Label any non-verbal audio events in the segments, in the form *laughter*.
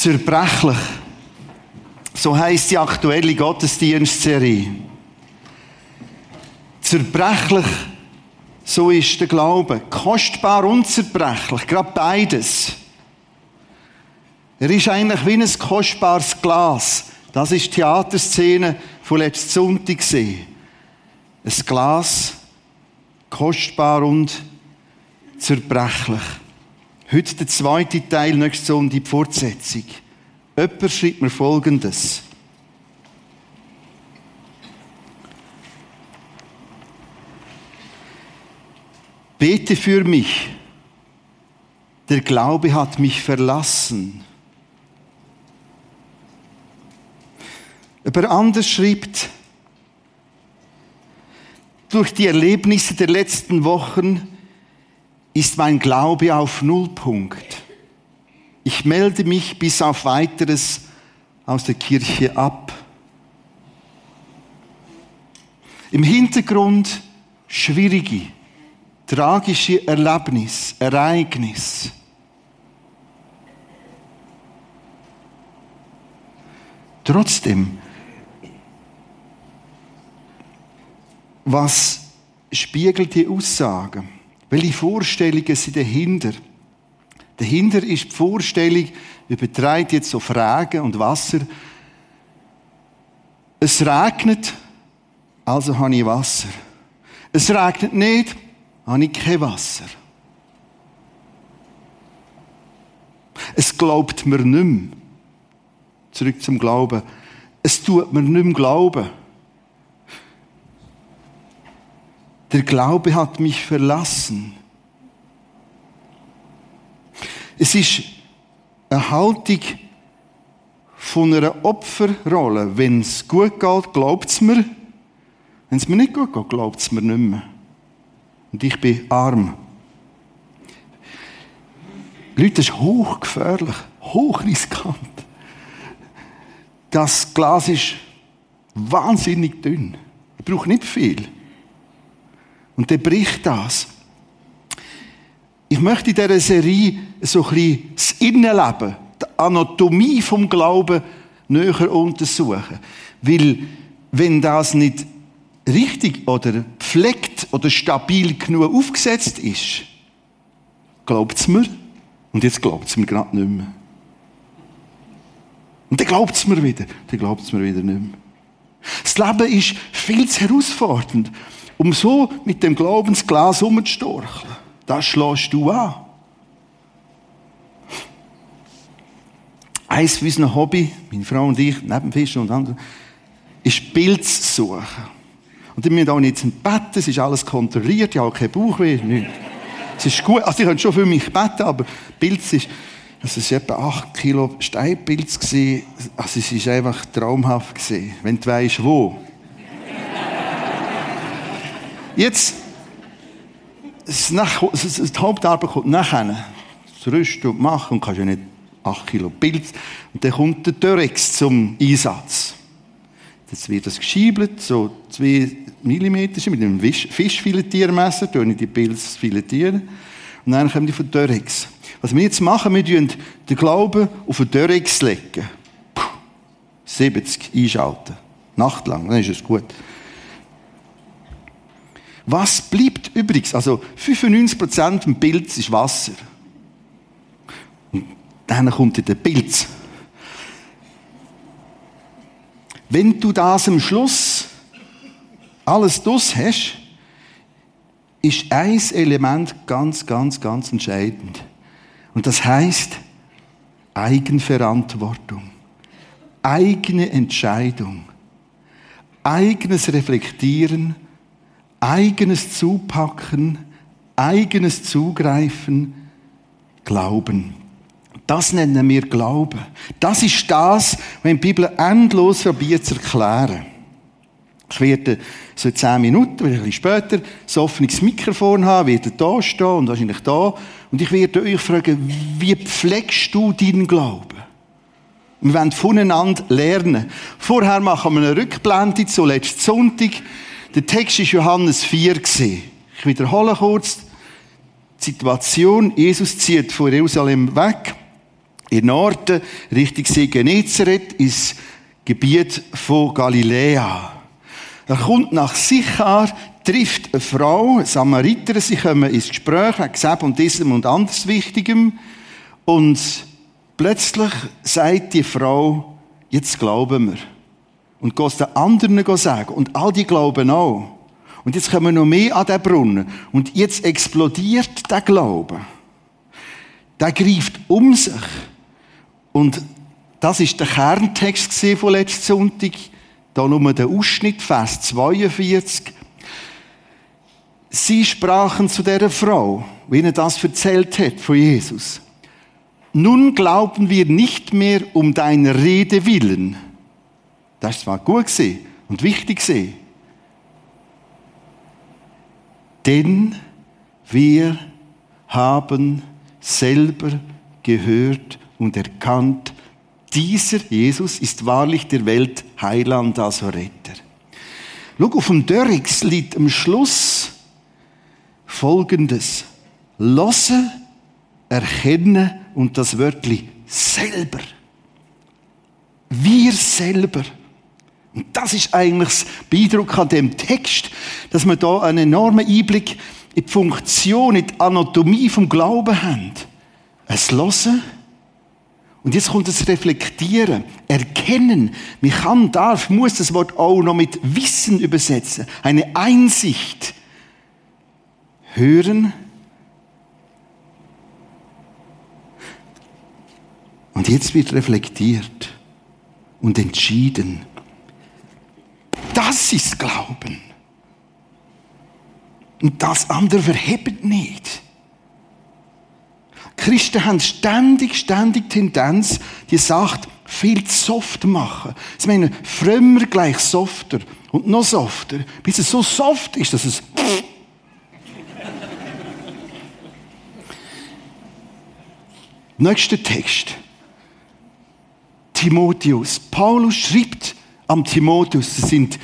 Zerbrechlich. So heißt die aktuelle Gottesdienstserie. Zerbrechlich, so ist der Glaube. Kostbar und zerbrechlich, gerade beides. Er ist eigentlich wie ein kostbares Glas. Das ist die Theaterszene von letzten Sonntag gesehen. Ein Glas, kostbar und zerbrechlich. Heute der zweite Teil, nächste Sonntag die Fortsetzung. Jemand schreibt mir Folgendes. Bete für mich. Der Glaube hat mich verlassen. Aber anders schreibt, durch die Erlebnisse der letzten Wochen ist mein Glaube auf Nullpunkt. Ich melde mich bis auf weiteres aus der Kirche ab. Im Hintergrund schwierige, tragische Erlebnis, Ereignis. Trotzdem, was spiegelt die Aussage? Welche Vorstellungen sind dahinter? Dahinter ist die Vorstellung, übertreibt jetzt auf Regen und Wasser. Es regnet, also habe ich Wasser. Es regnet nicht, habe ich kein Wasser. Es glaubt mir nicht mehr. Zurück zum Glauben. Es tut mir nicht mehr glauben. Der Glaube hat mich verlassen. Es ist eine Haltung von einer Opferrolle. Wenn es gut geht, glaubt es mir. Wenn es mir nicht gut geht, glaubt es mir nicht mehr. Und ich bin arm. Leute, das ist hochgefährlich, hochriskant. Das Glas ist wahnsinnig dünn. Ich brauche nicht viel. Und dann bricht das. Ich möchte in dieser Serie so ein bisschen das Innenleben, die Anatomie vom Glauben näher untersuchen. Weil, wenn das nicht richtig oder pflegt oder stabil genug aufgesetzt ist, glaubt es mir. Und jetzt glaubt es mir gerade nicht mehr. Und dann glaubt es mir wieder. Dann glaubt es mir wieder nicht mehr. Das Leben ist viel zu herausfordernd, um so mit dem Glaubensglas umzustorcheln. Das schlägst du an. Eins unserer Hobby, meine Frau und ich, neben Fischen und anderen, ist Pilz suchen. Und ich müssen auch nicht ins Bett, es ist alles kontrolliert, ich habe keinen Bauchweh, nichts. Es ist gut, also ich könnte schon für mich beten, aber Pilz ist, also es war etwa 8 Kilo Steinpilz, also es ist einfach traumhaft gewesen, wenn du weißt, wo. Jetzt, das, nach, die Hauptarbeit kommt nachher. Das Rüsten und Machen und kannst ja nicht 8 Kilo Pilz. Und dann kommt der Törex zum Einsatz. Jetzt wird das geschiebelt, so 2 mm mit einem Fischfiletiermesser, ich die Pilze filetieren. Und dann kommen die von Törex. Was wir jetzt machen, wir tun den Glauben auf den legen. Puh, 70 einschalten. Nachtlang, dann ist es gut. Was bleibt übrigens? Also 95% im Pilz ist Wasser. Und dann kommt der Pilz. Wenn du das am Schluss alles das hast, ist ein Element ganz, ganz, ganz entscheidend. Und das heißt Eigenverantwortung, eigene Entscheidung, eigenes Reflektieren eigenes Zupacken, eigenes Zugreifen, Glauben. Das nennen wir Glauben. Das ist das, wenn die Bibel endlos probiert zu erklären. Ich werde so zehn Minuten, ein bisschen später, so offenes Mikrofon haben, werde da stehen und wahrscheinlich da. Und ich werde euch fragen, wie pflegst du deinen Glauben? Wir wollen voneinander lernen. Vorher machen wir eine Rückblende zu letzten Sonntag. Der Text ist Johannes 4 Ich wiederhole kurz die Situation. Jesus zieht von Jerusalem weg. In Norden, Richtung See Genezareth, ins Gebiet von Galiläa. Er kommt nach Sichar, trifft eine Frau, eine Samariterin, sie kommen ins Gespräch, hat gesagt, und diesem und anders Wichtigem. Und plötzlich sagt die Frau, jetzt glauben wir. Und geht es den anderen sagen. Und all die glauben auch. Und jetzt kommen noch mehr an den Brunnen. Und jetzt explodiert der Glaube. Der greift um sich. Und das ist der Kerntext von letzten Sonntag. Da nur der Ausschnitt, Vers 42. Sie sprachen zu der Frau, wie er das erzählt hat von Jesus. Nun glauben wir nicht mehr um deiner Rede willen. Das war gut und wichtig. Denn wir haben selber gehört und erkannt, dieser Jesus ist wahrlich der Welt Heiland, also Retter. Schau, auf dem Dörrix liegt am Schluss Folgendes. Losse, erkennen und das Wörtli selber. Wir selber. Und das ist eigentlich das Beeindruck an dem Text, dass wir da einen enormen Einblick in die Funktion, in die Anatomie vom Glauben haben. Es Losen, und jetzt kommt das Reflektieren, Erkennen. Man kann, darf, muss das Wort auch noch mit Wissen übersetzen. Eine Einsicht. Hören. Und jetzt wird reflektiert und entschieden. Das ist Glauben. Und das andere verhebt nicht. Christen haben ständig, ständig Tendenz, die sagt, viel zu soft machen. Sie meinen, frömmer gleich softer und noch softer, bis es so soft ist, dass es *laughs* Nächster Text. Timotheus. Paulus schreibt am Timotheus, das sind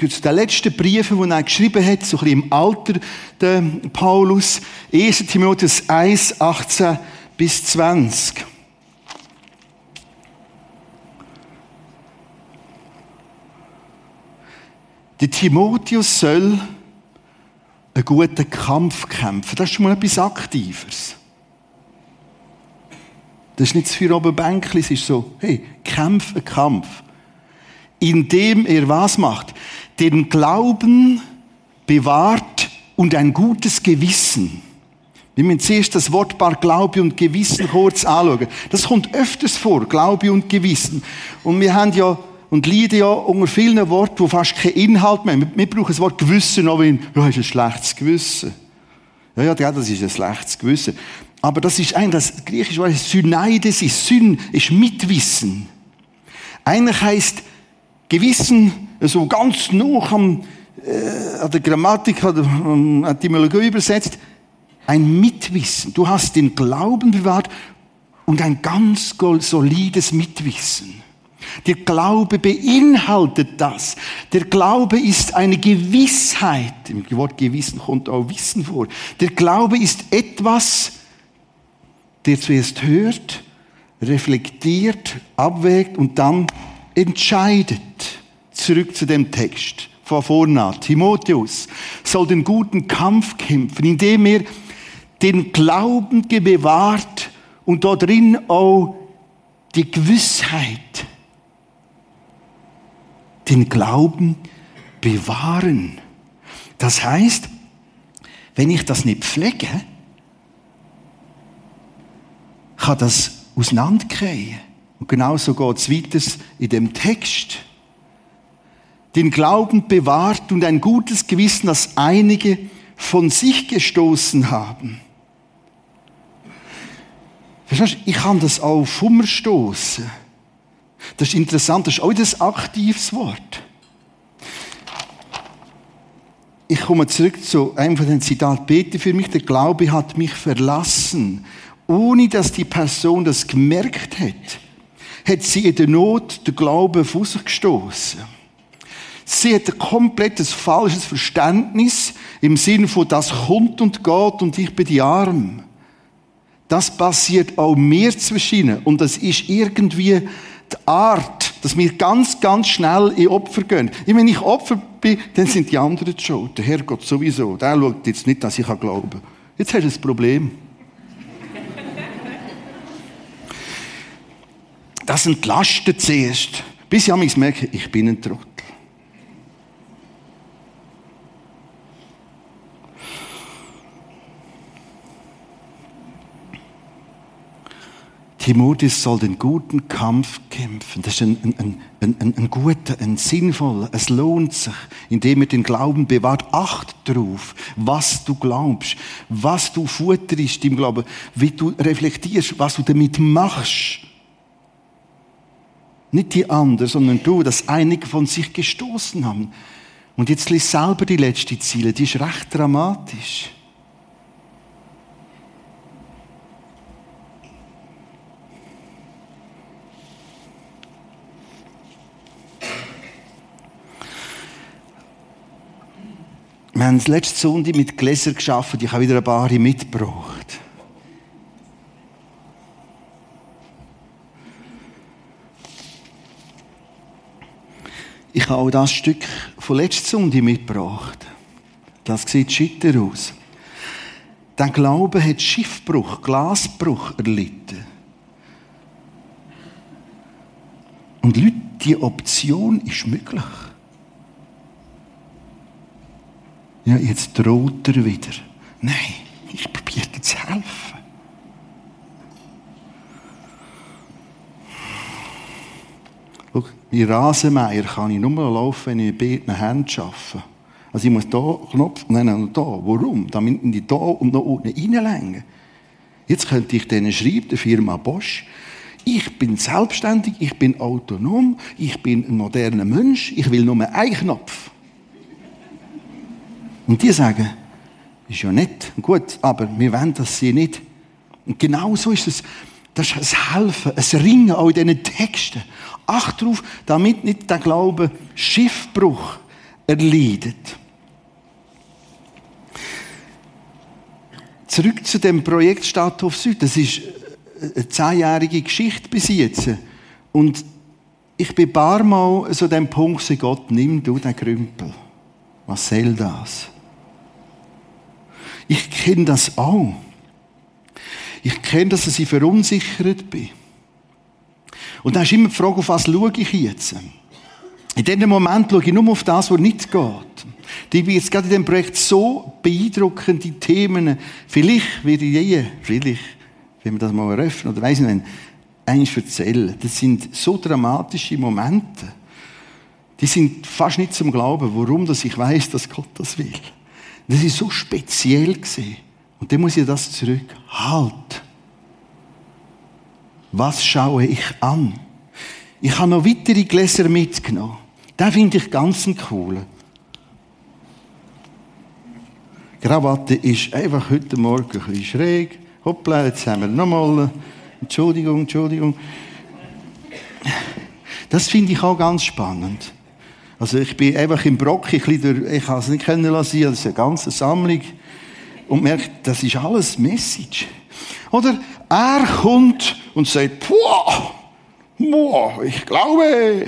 den letzten Briefen, die er geschrieben hat, so ein bisschen im Alter, der Paulus, 1. Timotheus 1, 18 bis 20. Der Timotheus soll einen guten Kampf kämpfen. Das ist schon mal etwas Aktives. Das ist nicht für oben Bänkchen, es ist so, hey, kämpf einen Kampf. Indem er was macht? den Glauben bewahrt und ein gutes Gewissen. Wir müssen zuerst das Wortpaar Glaube und Gewissen kurz anschauen. Das kommt öfters vor, Glaube und Gewissen. Und wir haben ja und leiden ja unter vielen Worten, die fast keinen Inhalt mehr haben. Wir brauchen das Wort Gewissen auch wenn, ja, ist ein schlechtes Gewissen. Ja, ja, das ist ein schlechtes Gewissen. Aber das ist eigentlich das griechische Wort Syneides ist Syn, ist Mitwissen. Eigentlich heißt Gewissen so ganz noch am, äh, an der Grammatik, an der Etymologie übersetzt, ein Mitwissen. Du hast den Glauben bewahrt und ein ganz solides Mitwissen. Der Glaube beinhaltet das. Der Glaube ist eine Gewissheit. Im Wort Gewissen kommt auch Wissen vor. Der Glaube ist etwas, der zuerst hört, reflektiert, abwägt und dann entscheidet zurück zu dem Text von vorne. Timotheus soll den guten Kampf kämpfen, indem er den Glauben bewahrt und da drin auch die Gewissheit, den Glauben bewahren. Das heißt, wenn ich das nicht pflege, kann das auseinandergehen. Und genauso geht es weiter in dem Text den Glauben bewahrt und ein gutes Gewissen, das einige von sich gestoßen haben. Verstehst du? Ich kann das auch vom stoßen. Das ist interessant, das ist auch das aktives Wort. Ich komme zurück zu einem von den Zitaten. Bete für mich, der Glaube hat mich verlassen, ohne dass die Person das gemerkt hat. Hat sie in der Not den Glauben auf sich gestoßen. Sie hat ein komplettes falsches Verständnis im Sinne von das kommt und geht und ich bin die Arm. Das passiert auch mir zwischen und das ist irgendwie die Art, dass wir ganz, ganz schnell in Opfer gehen. Und wenn ich Opfer bin, dann sind die anderen die schuld. Der Herrgott sowieso. Der schaut jetzt nicht, dass ich glauben kann. Jetzt hast du ein Problem. Das entlastet zuerst. Bis ich merke, ich bin ein Trottel. Timotheus soll den guten Kampf kämpfen. Das ist ein, ein, ein, ein, ein guter, ein sinnvoller. Es lohnt sich, indem er den Glauben bewahrt. Acht drauf, was du glaubst, was du futterst im Glauben, wie du reflektierst, was du damit machst. Nicht die anderen, sondern du, dass einige von sich gestoßen haben. Und jetzt liest selber die letzte Ziele, die ist recht dramatisch. Wir haben letzte Sonntag mit Gläsern geschaffen. Ich habe wieder ein paar mitgebracht. Ich habe auch das Stück von letztem Sonntag mitgebracht. Das sieht schitter aus. Der Glaube hat Schiffbruch, Glasbruch erlitten. Und Leute, die Option ist möglich. Ja, jetzt droht er wieder. Nein, ich probiere dir zu helfen. Schau, wie Rasenmeier kann ich nur laufen, wenn ich mit beiden Händen arbeite. Also ich muss hier Knopf, nein, nein, da. Warum? Damit ich da und noch unten reinlänge. Jetzt könnte ich denen schreiben, der Firma Bosch, ich bin selbstständig, ich bin autonom, ich bin ein moderner Mensch, ich will nur einen Knopf. Und die sagen, ist ja nett und gut, aber wir wollen das sie nicht. Und genau so ist es. Das ist ein Helfen, ein Ringen auch in diesen Texten. Acht darauf, damit nicht der Glaube Schiffbruch erleidet. Zurück zu dem Projekt Stadthof Süd. Das ist eine zehnjährige Geschichte bis jetzt. Und ich bin ein paar Mal so dem Punkt, Gott, nimm du den Krümpel. Was soll das? Ich kenne das auch. Ich kenne, dass ich verunsichert bin. Und dann ist immer die Frage, auf was schaue ich jetzt? In diesem Moment schaue ich nur auf das, was nicht geht. Die bin jetzt gerade in diesem Projekt so beeindruckende Themen. Vielleicht werde ich je, vielleicht, wenn wir das mal eröffnen oder weiss ich nicht, eins erzählen. Das sind so dramatische Momente. Die sind fast nicht zum Glauben, warum dass ich weiß, dass Gott das will. Das ist so speziell gesehen. Und dann muss ich das zurück. Halt. Was schaue ich an? Ich habe noch weitere Gläser mitgenommen. Den finde ich ganz cool. Krawatte ist einfach heute Morgen ein schräg. Hoppla, jetzt haben wir nochmal. Entschuldigung, Entschuldigung. Das finde ich auch ganz spannend. Also ich bin einfach im Brock, ich, ich kann es nicht kennen lassen, das ist eine ganze Sammlung. Und merke, das ist alles Message. Oder er kommt und sagt, boah, boah, ich glaube,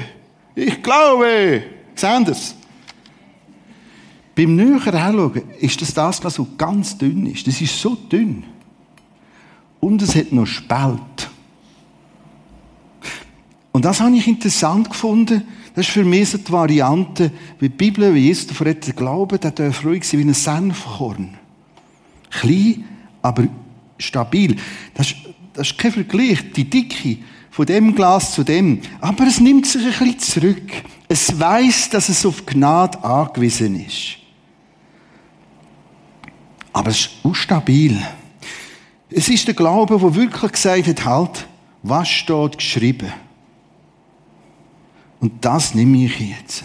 ich glaube. Sehen das? Beim näheren Hinschauen ist das das, was so ganz dünn ist. Das ist so dünn. Und es hat noch Spalt. Und das habe ich interessant gefunden, das ist für mich so die Variante, wie die Bibel, wie Jesus davon redet, der Glaube, der darf ruhig sein wie ein Senfkorn. Klein, aber stabil. Das ist, das ist kein Vergleich, die Dicke von dem Glas zu dem. Aber es nimmt sich ein bisschen zurück. Es weiß, dass es auf Gnade angewiesen ist. Aber es ist unstabil. Es ist der Glaube, der wirklich gesagt hat, halt, was steht geschrieben? Und das nehme ich jetzt.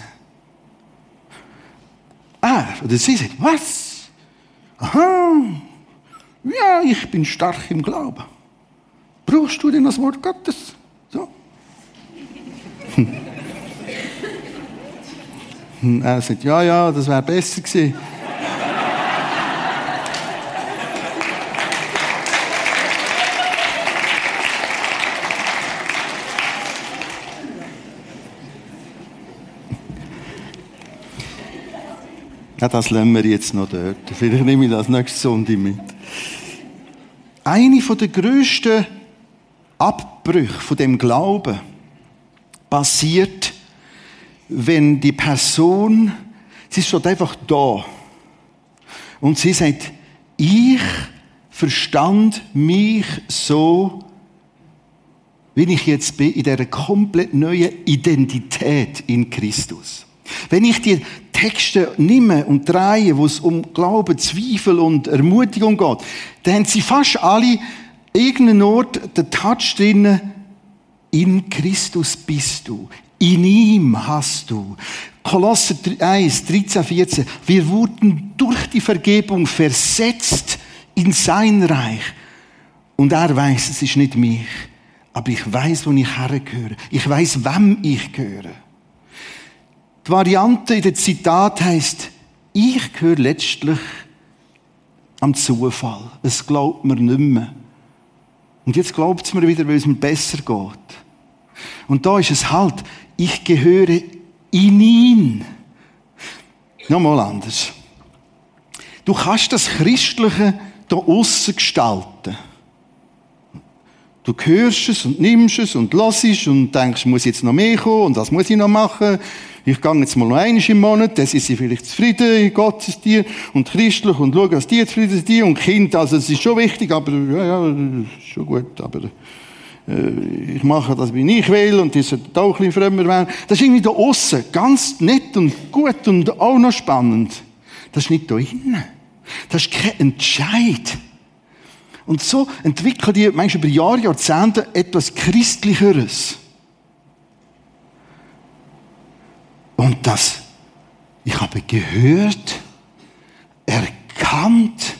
Er oder sie sagt, was? Aha, ja, ich bin stark im Glauben. Brauchst du denn das Wort Gottes? So. Und er sagt, ja, ja, das wäre besser gewesen. Ja, das lassen wir jetzt noch dort. Vielleicht nehme ich das nächste Sonntag mit. Eine der grössten Abbrüche von dem Glauben passiert, wenn die Person, sie ist einfach da. Und sie sagt, ich verstand mich so, wie ich jetzt bin, in dieser komplett neuen Identität in Christus. Wenn ich die Texte nehme und drehe, wo es um Glauben, Zweifel und Ermutigung geht, dann haben sie fast alle irgendeinen Ort den Touch drin, in Christus bist du. In ihm hast du. Kolosser 1, 13, 14. Wir wurden durch die Vergebung versetzt in sein Reich. Und er weiß, es ist nicht mich. Aber ich weiß, wo ich hergehöre. Ich weiß, wem ich gehöre. Die Variante in der Zitat heißt, ich gehöre letztlich am Zufall. Es glaubt mir nicht mehr. Und jetzt glaubt es mir wieder, weil es mir besser geht. Und da ist es halt, ich gehöre in ihn. Nochmal anders. Du kannst das Christliche da aussen gestalten. Du hörst es und nimmst es und lassest und denkst, muss jetzt noch mehr kommen und was muss ich noch machen? Ich gehe jetzt mal noch einmal im Monat, dann sind sie vielleicht zufrieden in Gottes dir und christlich und schaue, dass die zufrieden sind und Kind, also es ist schon wichtig, aber ja, ja, schon gut, aber äh, ich mache das, wie ich will, und die sollten auch ein bisschen frömmer werden. Das ist irgendwie da außen ganz nett und gut und auch noch spannend. Das ist nicht da innen. Das ist kein Entscheid. Und so entwickeln die manchmal über Jahre, Jahrzehnte etwas Christlicheres. Und das, ich habe gehört, erkannt,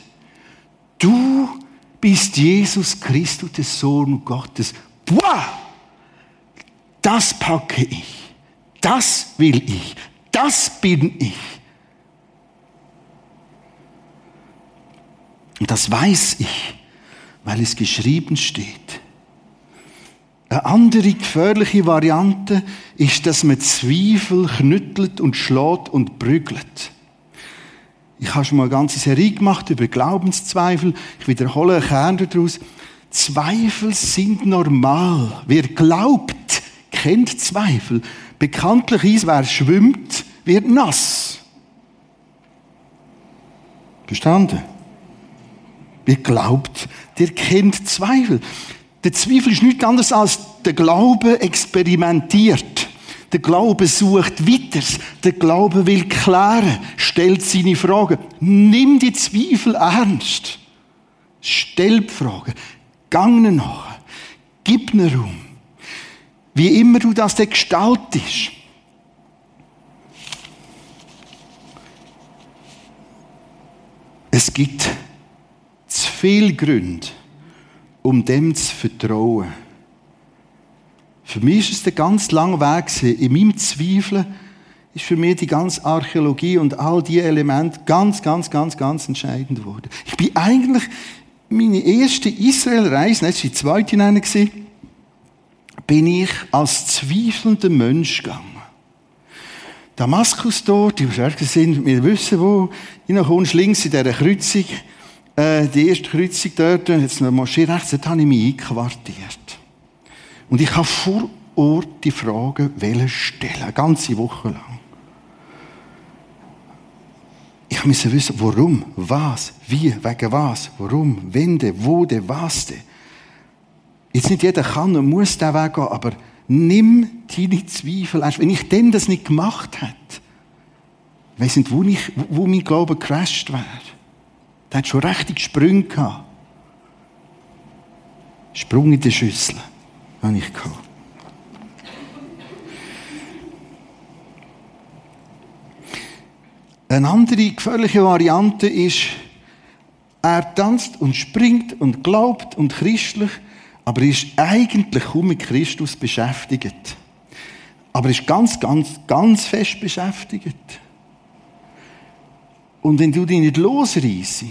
du bist Jesus Christus, der Sohn Gottes. Boah! Das packe ich. Das will ich. Das bin ich. Und das weiß ich, weil es geschrieben steht. Eine andere gefährliche Variante ist, dass man Zweifel knüttelt und schlägt und prügelt. Ich habe schon mal eine ganze Serie gemacht über Glaubenszweifel. Ich wiederhole einen Kern daraus. Zweifel sind normal. Wer glaubt, kennt Zweifel. Bekanntlich ist, wer schwimmt, wird nass. Verstanden? Wer glaubt, der kennt Zweifel. Der Zweifel ist nichts anderes als der Glaube experimentiert. Der Glaube sucht weiter. Der Glaube will klären, stellt seine Fragen. Nimm die Zweifel ernst. Stell die Fragen. Gang nach. Gib ihnen Raum. Wie immer du das gestaltest. Es gibt zu viele Gründe, um dem zu vertrauen. Für mich ist es der ganz lange Weg In meinem Zweifeln ist für mich die ganze Archäologie und all die Elemente ganz, ganz, ganz, ganz entscheidend geworden. Ich bin eigentlich meine erste Israel-Reise, war die zweite nennen, bin ich als zweifelnder Mensch gegangen. Damaskus dort, die sind, wir wissen wo, kommst links in dieser Kreuzung, äh, die erste Kreuzung dort, jetzt eine Moschee rechts, dort habe ich mich einquartiert. Und ich habe vor Ort die Fragen stellen, eine ganze Woche lang. Ich musste wissen, warum, was, wie, wegen was, warum, wenn, de, wo, de, was. De. Jetzt nicht jeder kann und muss diesen Weg gehen, aber nimm deine Zweifel ernst. Wenn ich denn das nicht gemacht hätte, weiss nicht, wo, ich, wo mein Glaube gecrashed wäre. Der hat schon richtig Sprünge gehabt. Sprung in die Schüssel habe ich gehabt. Eine andere gefährliche Variante ist, er tanzt und springt und glaubt und christlich, aber ist eigentlich kaum mit Christus beschäftigt. Aber ist ganz, ganz, ganz fest beschäftigt. Und wenn du dich nicht losreißt,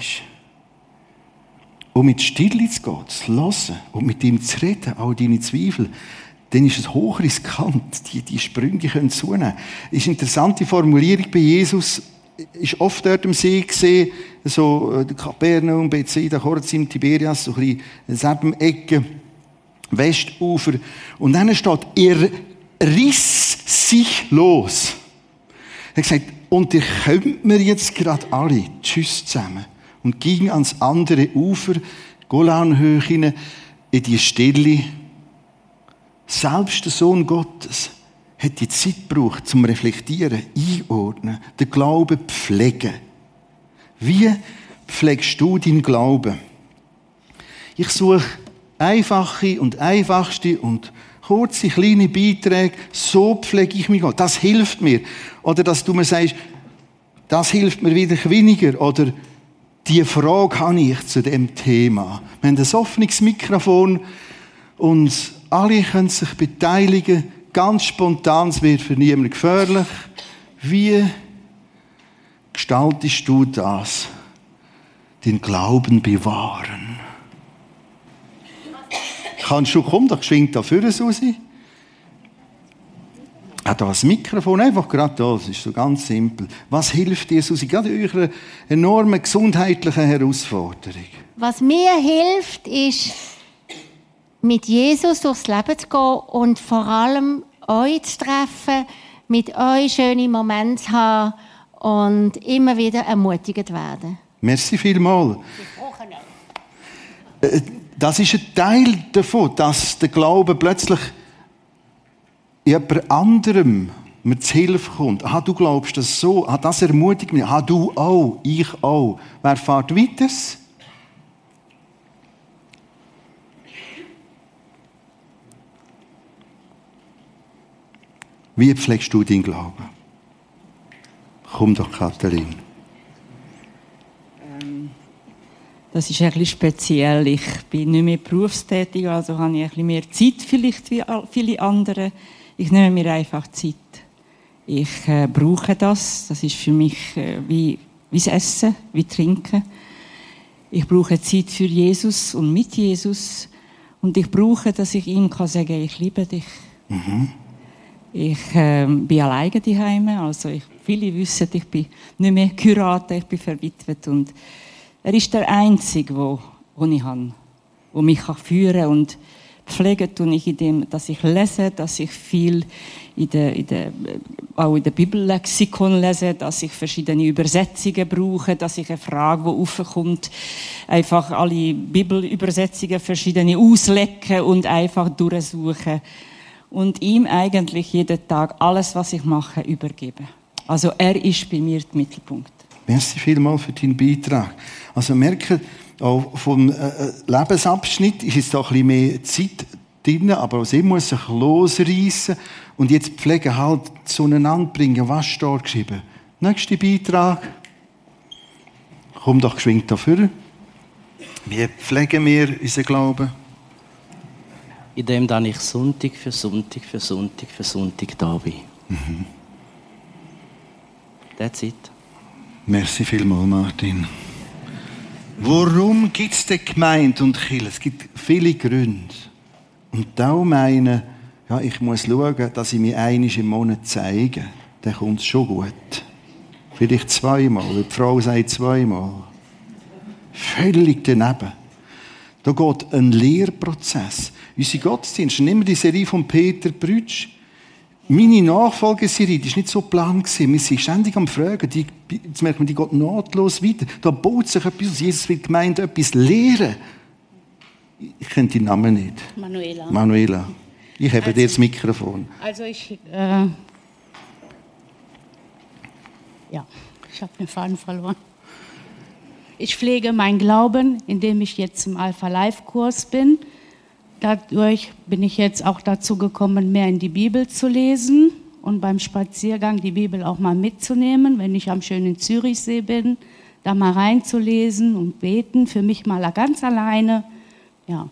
und mit Stille zu gehen, zu hören und mit ihm zu reden, auch deine Zweifel, dann ist es hochriskant. Die, die Sprünge können zunehmen. Ist eine interessante Formulierung bei Jesus. ist oft dort am See gesehen, so äh, Kapernaum, Bethsaida, Chorazim, Tiberias, so ein bisschen Ecke, Westufer. Und dann steht, er riss sich los. Er hat gesagt, und ihr könnt mir jetzt gerade alle, tschüss zusammen, und ging ans andere Ufer, Golanhöhe in die Stille. Selbst der Sohn Gottes hat die Zeit gebraucht zum Reflektieren, Einordnen, den Glauben pflegen. Wie pflegst du deinen Glauben? Ich suche einfache und einfachste und kurze, kleine Beiträge. So pflege ich mich. Das hilft mir. Oder dass du mir sagst, das hilft mir wieder weniger. Oder die Frage habe ich zu dem Thema. Wir haben ein offenes Mikrofon und alle können sich beteiligen ganz spontan, es wird für niemanden gefährlich. Wie gestaltest du das? Den Glauben bewahren. Kannst du, komm doch, schwingt da vorne, Susi. Hat da das Mikrofon einfach gerade da, das ist so ganz simpel. Was hilft dir, Susi, gerade in eurer enormen gesundheitlichen Herausforderung? Was mir hilft, ist, mit Jesus durchs Leben zu gehen und vor allem euch zu treffen, mit euch schöne Momente zu haben und immer wieder ermutigt werden. Merci vielmals. Das ist ein Teil davon, dass der Glaube plötzlich jemand anderem mir zu Hilfe kommt. Ah, du glaubst das so. Ah, das ermutigt mich. Ah, du auch. Ich auch. Wer fährt weiter? Wie pflegst du deinen Glauben? Komm doch, Katharin. Ähm, das ist ein bisschen speziell. Ich bin nicht mehr berufstätig, also habe ich ein bisschen mehr Zeit vielleicht wie viele andere. Ich nehme mir einfach Zeit. Ich äh, brauche das. Das ist für mich äh, wie, wie das Essen, wie Trinken. Ich brauche Zeit für Jesus und mit Jesus. Und ich brauche, dass ich ihm kann sagen, ich liebe dich. Mhm. Ich äh, bin alleine daheim, also ich, viele wissen, ich bin nicht mehr geheiratet, ich bin verwitwet und er ist der Einzige, wo, wo ich habe, wo mich kann führen und pflegen tue ich in dem, dass ich lese, dass ich viel in der, in der, auch in der Bibellexikon lese, dass ich verschiedene Übersetzungen brauche, dass ich eine Frage, die aufkommt, einfach alle Bibelübersetzungen verschiedene auslecken und einfach durchsuchen und ihm eigentlich jeden Tag alles, was ich mache, übergebe. Also er ist bei mir der Mittelpunkt. Merci vielmals für deinen Beitrag. Also merke, auch vom äh, äh, Lebensabschnitt ist jetzt auch ein bisschen mehr Zeit drin, aber sie muss sich losreißen und jetzt pflegen halt zueinander bringen, was steht geschrieben. Nächster Beitrag. Komm doch geschwind dafür. Wie pflegen wir unseren Glauben? indem dann ich Sonntag für Sonntag für Sonntag für Sonntag da bin. Mhm. That's it. Merci vielmals, Martin. Warum gibt es denn Gemeinde und Kirche? Es gibt viele Gründe. Und da meine, ja, ich muss schauen, dass ich mich einmal im Monat zeige. Dann kommt es schon gut. Vielleicht zweimal. Die Frau sagt zweimal. Völlig daneben. Da geht ein Lehrprozess. Unsere Gottesdienste, wir die Serie von Peter Brütsch. Meine Nachfolgeserie, die war nicht so plan Wir sind ständig am Fragen. Die, jetzt merkt man, die geht nahtlos weiter. Da baut sich etwas aus. Jesus will gemeint etwas lehren. Ich kenne die Namen nicht. Manuela. Manuela. Ich habe also, dir das Mikrofon. Also ich, äh, ja, ich habe den Faden verloren. Ich pflege meinen Glauben, indem ich jetzt im Alpha Life Kurs bin. Dadurch bin ich jetzt auch dazu gekommen, mehr in die Bibel zu lesen und beim Spaziergang die Bibel auch mal mitzunehmen, wenn ich am schönen Zürichsee bin, da mal reinzulesen und beten, für mich mal ganz alleine. Ja.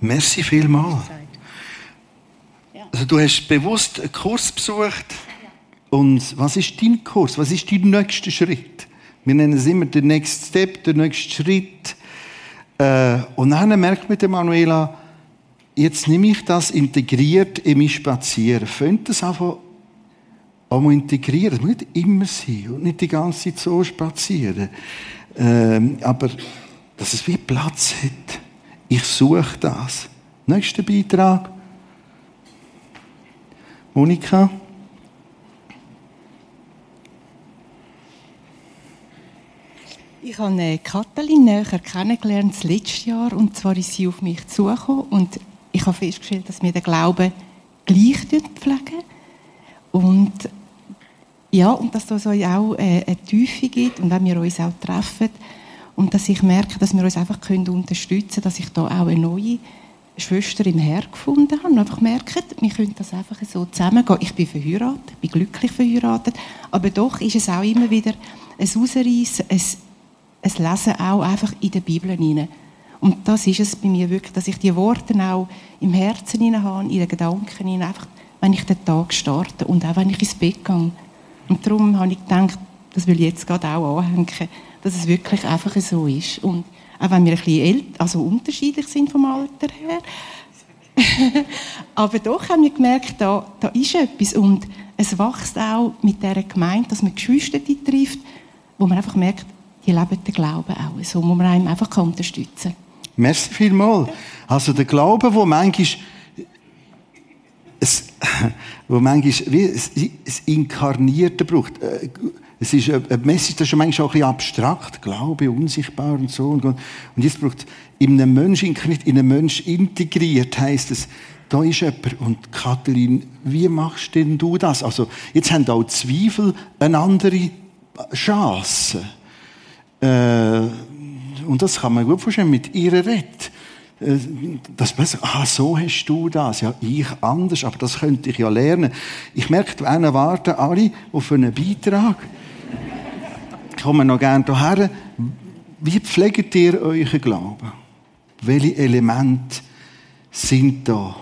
Merci vielmals. Also du hast bewusst einen Kurs besucht. Und was ist dein Kurs? Was ist dein nächster Schritt? Wir nennen es immer den Next Step, den nächsten Schritt. Äh, und dann merkt man Manuela, jetzt nehme ich das integriert in mein Spazieren. Fängt das einfach auch integrieren. Das muss nicht immer sein und nicht die ganze Zeit so spazieren. Ähm, aber dass es wie Platz hat. Ich suche das. Nächster Beitrag. Monika. Ich habe äh, Katalin näher kennengelernt das letzte Jahr und zwar ist sie auf mich zugekommen und ich habe festgestellt, dass wir den Glauben gleich pflegen und ja, und dass das euch auch äh, eine Tiefe gibt und wenn wir uns auch treffen und dass ich merke, dass wir uns einfach können unterstützen können, dass ich da auch eine neue Schwester im Herr gefunden habe und einfach merke, wir können das einfach so zusammengehen. Ich bin verheiratet, ich bin glücklich verheiratet, aber doch ist es auch immer wieder ein Ausreißen, ein, ein Lesen auch einfach in der Bibel hinein. Und das ist es bei mir wirklich, dass ich die Worte auch im Herzen hinein habe, in den Gedanken hinein, einfach, wenn ich den Tag starte und auch wenn ich ins Bett gehe. Und darum habe ich gedacht, das will ich jetzt gerade auch anhängen, dass es wirklich einfach so ist. Und auch wenn wir ein bisschen älter, also unterschiedlich sind vom Alter her. *laughs* Aber doch haben wir gemerkt, da, da ist etwas. Und es wächst auch mit dieser Gemeinde, dass man Geschwister trifft, wo man einfach merkt, die leben den Glauben auch. So wo man einem einfach unterstützen kann. Merci vielmals. Also der Glaube, wo manchmal es, *laughs* wo manchmal wie es, es Inkarnierte braucht. Äh, es ist eine Message, das ist manchmal auch ein bisschen abstrakt, Glaube, unsichtbar und so. Und jetzt braucht in einem Menschen, in einem Menschen integriert, heißt es, da ist jemand. Und Kathleen, wie machst denn du das? Also, jetzt haben auch Zweifel eine andere Chance. Äh, und das kann man gut vorstellen, mit ihrer Rede. Äh, dass man sagt, ah, so hast du das, ja, ich anders, aber das könnte ich ja lernen. Ich merke, einen warten alle auf einen Beitrag. Ich komme noch gerne hierher. Wie pflegt ihr euren Glauben? Welche Elemente sind da?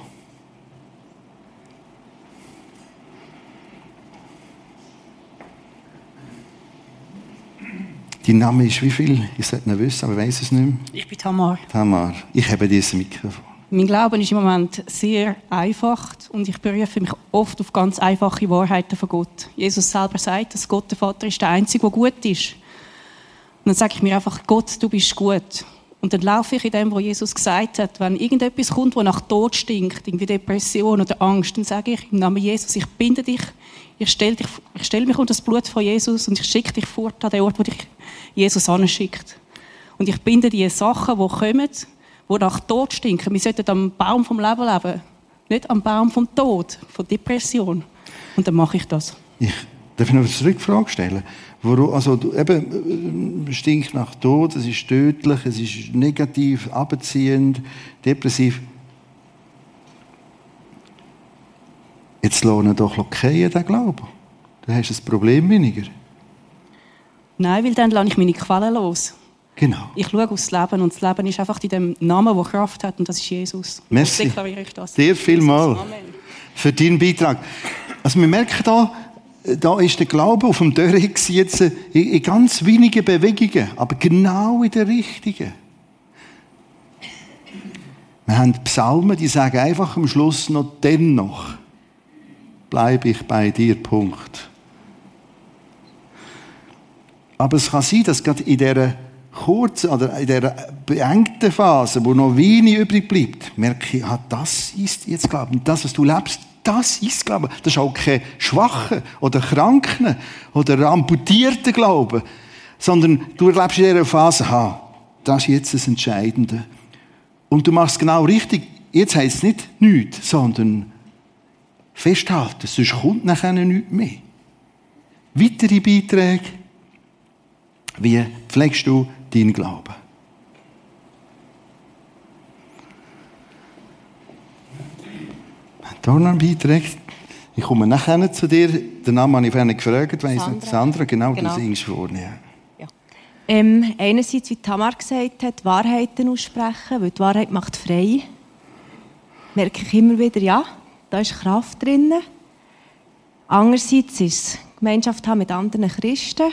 Dein Name ist wie viel? Ich sollte nicht wissen, aber ich weiß es nicht mehr. Ich bin Tamar. Tamar, ich habe dieses Mikrofon. Mein Glauben ist im Moment sehr einfach und ich berufe mich oft auf ganz einfache Wahrheiten von Gott. Jesus selber sagt, dass Gott der Vater ist der Einzige, der gut ist. Und dann sage ich mir einfach, Gott, du bist gut. Und dann laufe ich in dem, was Jesus gesagt hat. Wenn irgendetwas kommt, was nach Tod stinkt, irgendwie Depression oder Angst, dann sage ich im Namen Jesus, ich binde dich, ich stelle, dich, ich stelle mich unter das Blut von Jesus und ich schicke dich fort an den Ort, wo dich Jesus anschickt. Und ich binde die Sachen, die kommen, die nach Tod stinken. Wir sollten am Baum vom Leben leben, nicht am Baum vom Tod, von Depression. Und dann mache ich das. Ich darf noch eine Rückfrage stellen. Warum, also, eben, äh, stinkt nach Tod, es ist tödlich, es ist negativ, abziehend, depressiv. Jetzt lohnen doch Lokeien den Glauben. Dann hast du ein Problem weniger. Nein, weil dann lasse ich meine Quellen los. Genau. Ich schaue aufs Leben und das Leben ist einfach in dem Namen, der Kraft hat und das ist Jesus. Merci. deklariere ich das. Sehr vielmal für deinen Beitrag. Also wir merken da, da ist der Glaube auf dem Dörrix jetzt in ganz wenigen Bewegungen, aber genau in der richtigen. Wir haben Psalmen, die sagen einfach am Schluss noch dennoch bleibe ich bei dir, Punkt. Aber es kann sein, dass gerade in dieser kurzen oder in dieser beengten Phase, wo noch wenig übrig bleibt, merke ich, ah, das ist jetzt Glauben. Das, was du lebst, das ist Glauben. Das ist auch kein schwacher oder kranken oder amputierter Glaube, sondern du erlebst in dieser Phase, ha, das ist jetzt das Entscheidende. Und du machst genau richtig. Jetzt heißt es nicht nichts, sondern festhalten, sonst kommt nachher nichts mehr. Weitere Beiträge wie pflegst du deinen Glauben? Beitrag. Ich komme nachher zu dir. Den Namen habe ich vorhin gefragt. Weiss Sandra. Sandra, genau, genau. du singst vorne. Ja. ja. Ähm, einerseits, wie Tamar gesagt hat, Wahrheiten aussprechen, weil die Wahrheit macht frei. Merke ich immer wieder, ja, da ist Kraft drin. Andererseits ist es Gemeinschaft haben mit anderen Christen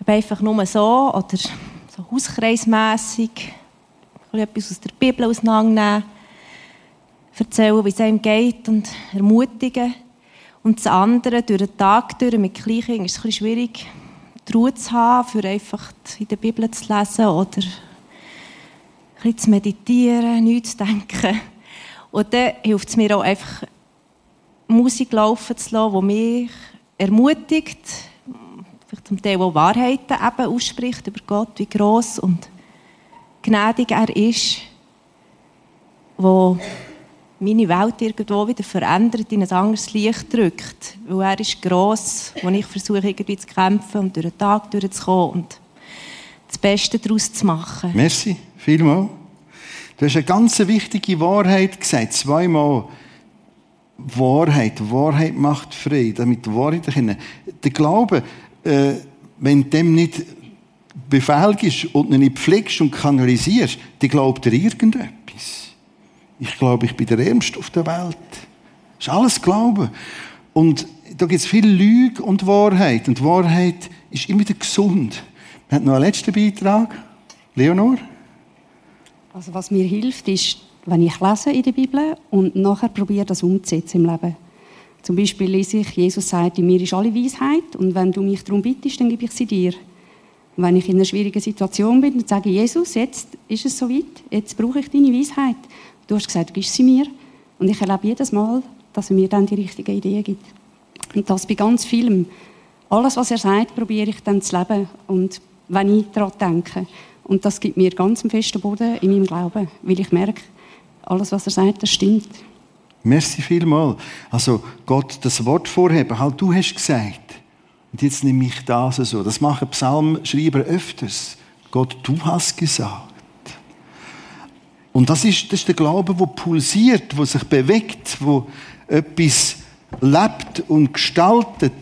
ob einfach nur so oder so hauskreismässig etwas aus der Bibel auseinandernehmen, erzählen, wie es einem geht und ermutigen. Und das andere, durch den Tag durch, mit Kleinkindern ist es ein schwierig, die Ruhe zu haben, für einfach in der Bibel zu lesen oder ein bisschen zu meditieren, nichts zu denken. Und dann hilft es mir auch einfach, Musik laufen zu lassen, die mich ermutigt, vielleicht zum Teil auch Wahrheiten eben ausspricht über Gott, wie gross und gnädig er ist, wo meine Welt irgendwo wieder verändert, in ein anderes Licht drückt. Weil er ist gross, wo ich versuche, irgendwie zu kämpfen und durch den Tag durchzukommen und das Beste daraus zu machen. Merci, vielmal. Du hast eine ganz wichtige Wahrheit gesagt, zweimal. Wahrheit, Wahrheit macht frei, damit Wahrheit erkennen. Der Glaube, äh, wenn dem nicht befähigst und ihn nicht pflegst und kanalisierst, dann glaubt er irgendetwas. Ich glaube, ich bin der Ärmste auf der Welt. Das ist alles Glauben. Und da gibt es viel Lüge und Wahrheit. Und Wahrheit ist immer wieder gesund. Wir haben noch einen letzten Beitrag. Leonor? Also was mir hilft, ist, wenn ich lese in der Bibel und nachher probiere, das umzusetzen im Leben. Zum Beispiel lese ich, Jesus sagt, in mir ist alle Weisheit und wenn du mich darum bittest, dann gebe ich sie dir. Und wenn ich in einer schwierigen Situation bin, dann sage ich, Jesus, jetzt ist es soweit, jetzt brauche ich deine Weisheit. Du hast gesagt, gibst sie mir. Und ich erlebe jedes Mal, dass er mir dann die richtigen Ideen gibt. Und das bei ganz vielem. Alles, was er sagt, probiere ich dann zu leben. Und wenn ich daran denke. Und das gibt mir ganz einen festen Boden in meinem Glauben, weil ich merke, alles, was er sagt, das stimmt. Merci vielmal. Also Gott das Wort vorheben, halt du hast gesagt. Und jetzt nehme ich das so. Das machen Psalmschreiber öfters. Gott, du hast gesagt. Und das ist, das ist der Glaube, der pulsiert, wo sich bewegt, wo etwas lebt und gestaltet.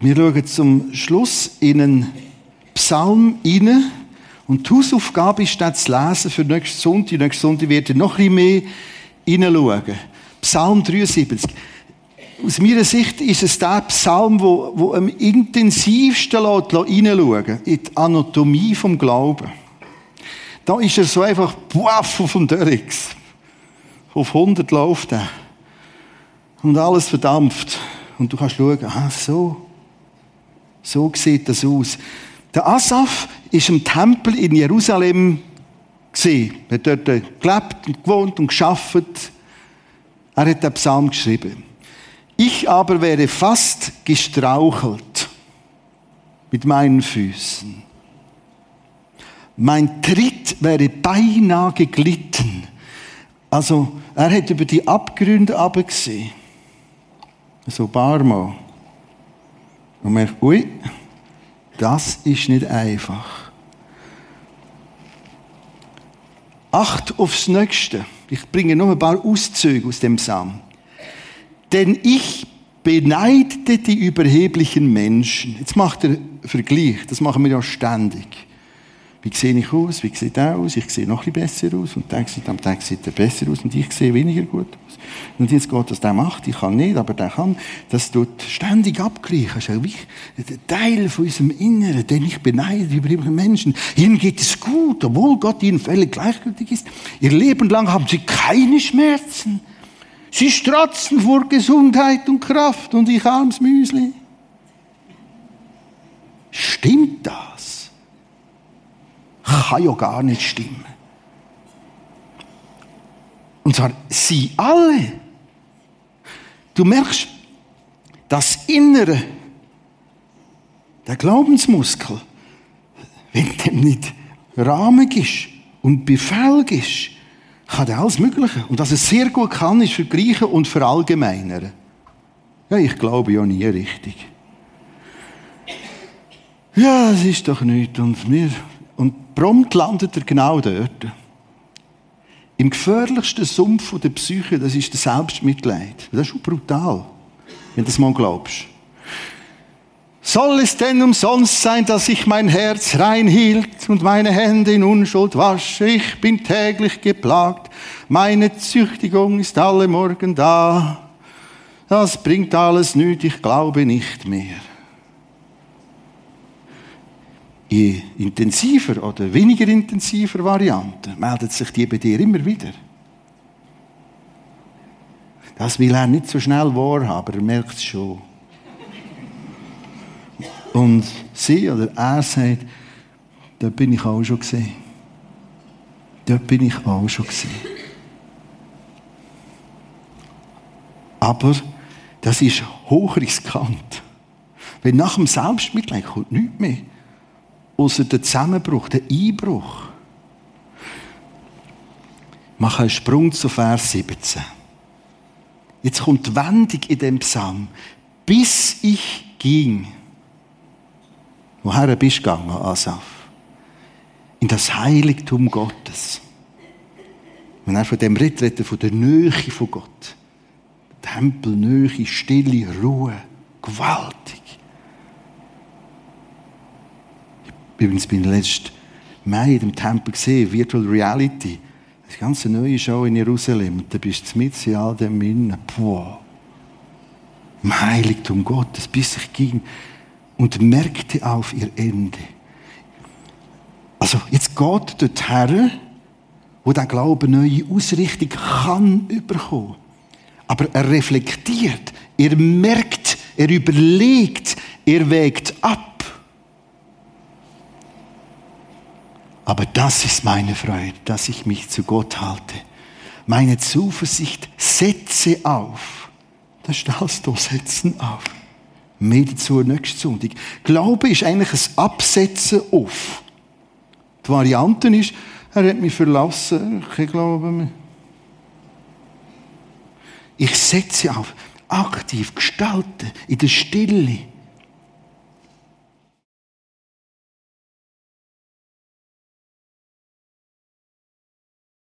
Wir schauen zum Schluss in einen Psalm hinein. Und die Hausaufgabe ist dann zu lesen für nächsten Sonntag. Nächsten Sonntag wird ihr noch ein bisschen mehr hineinschauen. Psalm 73. Aus meiner Sicht ist es der Psalm, wo, wo am intensivsten hineinschauen lässt, in die Anatomie vom Glauben. Da ist er so einfach, puff, auf dem Dörrix. Auf 100 läuft er. Und alles verdampft. Und du kannst schauen, ah, so. So sieht das aus. Der Asaf ist im Tempel in Jerusalem gesehen. Er hat dort gelebt und gewohnt und geschafft. Er hat den Psalm geschrieben. Ich aber wäre fast gestrauchelt mit meinen Füßen. Mein Tritt wäre beinahe geglitten. Also, er hat über die Abgründe abgesehen. So ein paar Mal. Und merkt, ui, das ist nicht einfach. Acht aufs Nächste. Ich bringe noch ein paar Auszüge aus dem Psalm. Denn ich beneidete die überheblichen Menschen. Jetzt macht er Vergleich, das machen wir ja ständig. Wie sehe ich aus? Wie sieht er aus? Ich sehe noch ein bisschen besser aus. Und der sieht am Tag sieht er besser aus. Und ich sehe weniger gut aus. Und jetzt geht das, der macht. Ich kann nicht, aber der kann. Das tut ständig abgleichen. Das ist ein Teil von unserem Inneren, den ich beneide über die Menschen. Ihnen geht es gut, obwohl Gott ihnen völlig gleichgültig ist. Ihr Leben lang haben sie keine Schmerzen. Sie strotzen vor Gesundheit und Kraft. Und ich armes Müsli. Stimmt das? kann ja gar nicht stimmen. Und zwar sie alle. Du merkst, das Innere, der Glaubensmuskel, wenn dem nicht Rahmen ist und Befehl ist, kann alles Mögliche. Und was er sehr gut kann, ist vergleichen und verallgemeinern. Ja, ich glaube ja nie richtig. Ja, es ist doch nichts. Und wir und prompt landet er genau dort. Im gefährlichsten Sumpf der Psyche, das ist das Selbstmitleid. Das ist schon brutal, wenn du das mal glaubst. Soll es denn umsonst sein, dass ich mein Herz rein hielt und meine Hände in Unschuld wasche? Ich bin täglich geplagt, meine Züchtigung ist alle Morgen da. Das bringt alles nüt, ich glaube nicht mehr je intensiver oder weniger intensiver Variante meldet sich die bei dir immer wieder. Das will er nicht so schnell wahrhaben, er merkt es schon. Und sie oder er sagt, dort bin ich auch schon gesehen. Dort bin ich auch schon gesehen. Aber das ist hochriskant. Weil nach dem Selbstmitleid kommt nichts mehr. Außer der Zusammenbruch, der Einbruch. Mache einen Sprung zu Vers 17. Jetzt kommt die Wendung in dem Psalm. Bis ich ging. Woher bist du gegangen, Asaf? In das Heiligtum Gottes. Wenn er von dem redet, von der Nähe von Gott. Tempel, Nähe, Stille, Ruhe. Gewaltig. Ich übrigens bin letzten Mai in dem Tempel gesehen, Virtual Reality. Das ganze neue Show in Jerusalem. Und da bist du mit in all dem Innen. Boah. Im Heiligtum Gottes, bis ich ging und merkte auf ihr Ende. Also, jetzt geht dort her, wo der Glaube neue Ausrichtung kann überkommen. Aber er reflektiert, er merkt, er überlegt, er wägt ab. Aber das ist meine Freude, dass ich mich zu Gott halte. Meine Zuversicht setze auf. Das stellst du setzen auf. Mehr dazu nächste Sonntag. Glaube ist eigentlich ein Absetzen auf. Die Variante ist, er hat mich verlassen, ich glaube mehr. Ich setze auf, aktiv gestalten, in der Stille.